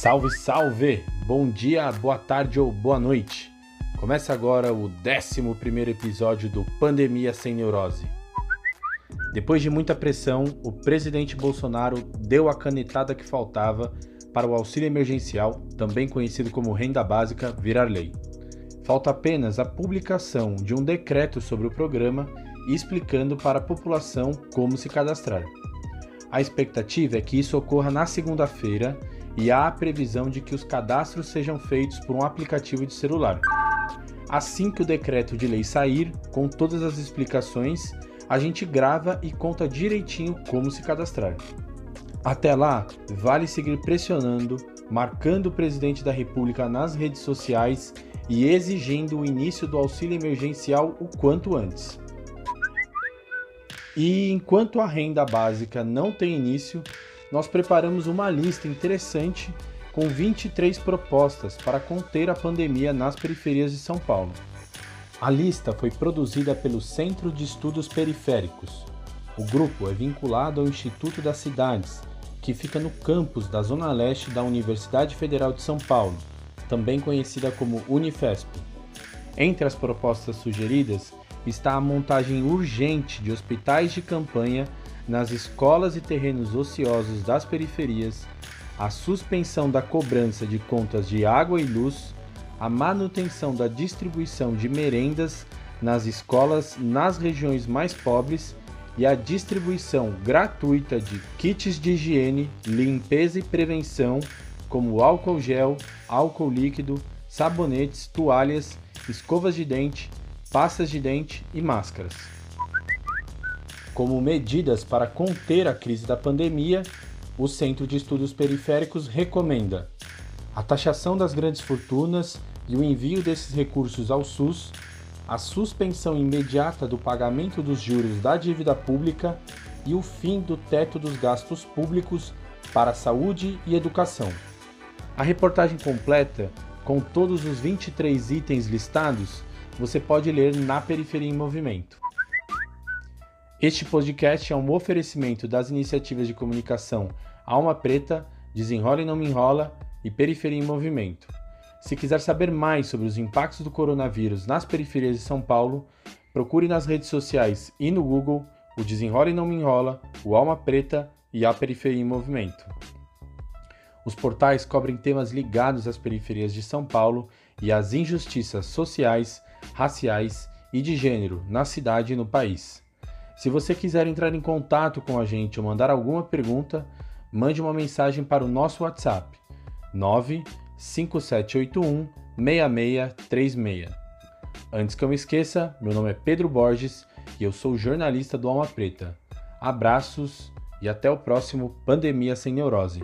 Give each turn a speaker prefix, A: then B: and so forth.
A: Salve, salve! Bom dia, boa tarde ou boa noite. Começa agora o 11 episódio do Pandemia Sem Neurose. Depois de muita pressão, o presidente Bolsonaro deu a canetada que faltava para o auxílio emergencial, também conhecido como renda básica, virar lei. Falta apenas a publicação de um decreto sobre o programa explicando para a população como se cadastrar. A expectativa é que isso ocorra na segunda-feira e há a previsão de que os cadastros sejam feitos por um aplicativo de celular. Assim que o decreto de lei sair, com todas as explicações, a gente grava e conta direitinho como se cadastrar. Até lá, vale seguir pressionando, marcando o presidente da República nas redes sociais e exigindo o início do auxílio emergencial o quanto antes. E enquanto a renda básica não tem início, nós preparamos uma lista interessante com 23 propostas para conter a pandemia nas periferias de São Paulo. A lista foi produzida pelo Centro de Estudos Periféricos. O grupo é vinculado ao Instituto das Cidades, que fica no campus da Zona Leste da Universidade Federal de São Paulo, também conhecida como Unifesp. Entre as propostas sugeridas está a montagem urgente de hospitais de campanha nas escolas e terrenos ociosos das periferias, a suspensão da cobrança de contas de água e luz, a manutenção da distribuição de merendas nas escolas nas regiões mais pobres e a distribuição gratuita de kits de higiene, limpeza e prevenção, como álcool gel, álcool líquido, sabonetes, toalhas, escovas de dente, pastas de dente e máscaras. Como medidas para conter a crise da pandemia, o Centro de Estudos Periféricos recomenda a taxação das grandes fortunas e o envio desses recursos ao SUS a suspensão imediata do pagamento dos juros da dívida pública e o fim do teto dos gastos públicos para saúde e educação. A reportagem completa, com todos os 23 itens listados, você pode ler na Periferia em Movimento. Este podcast é um oferecimento das iniciativas de comunicação Alma Preta, Desenrola e Não Me Enrola e Periferia em Movimento. Se quiser saber mais sobre os impactos do coronavírus nas periferias de São Paulo, procure nas redes sociais e no Google o Desenrola e Não Me Enrola, o Alma Preta e a Periferia em Movimento. Os portais cobrem temas ligados às periferias de São Paulo e às injustiças sociais, raciais e de gênero na cidade e no país. Se você quiser entrar em contato com a gente ou mandar alguma pergunta, mande uma mensagem para o nosso WhatsApp 9 5781 6636. Antes que eu me esqueça, meu nome é Pedro Borges e eu sou jornalista do Alma Preta. Abraços e até o próximo Pandemia Sem Neurose.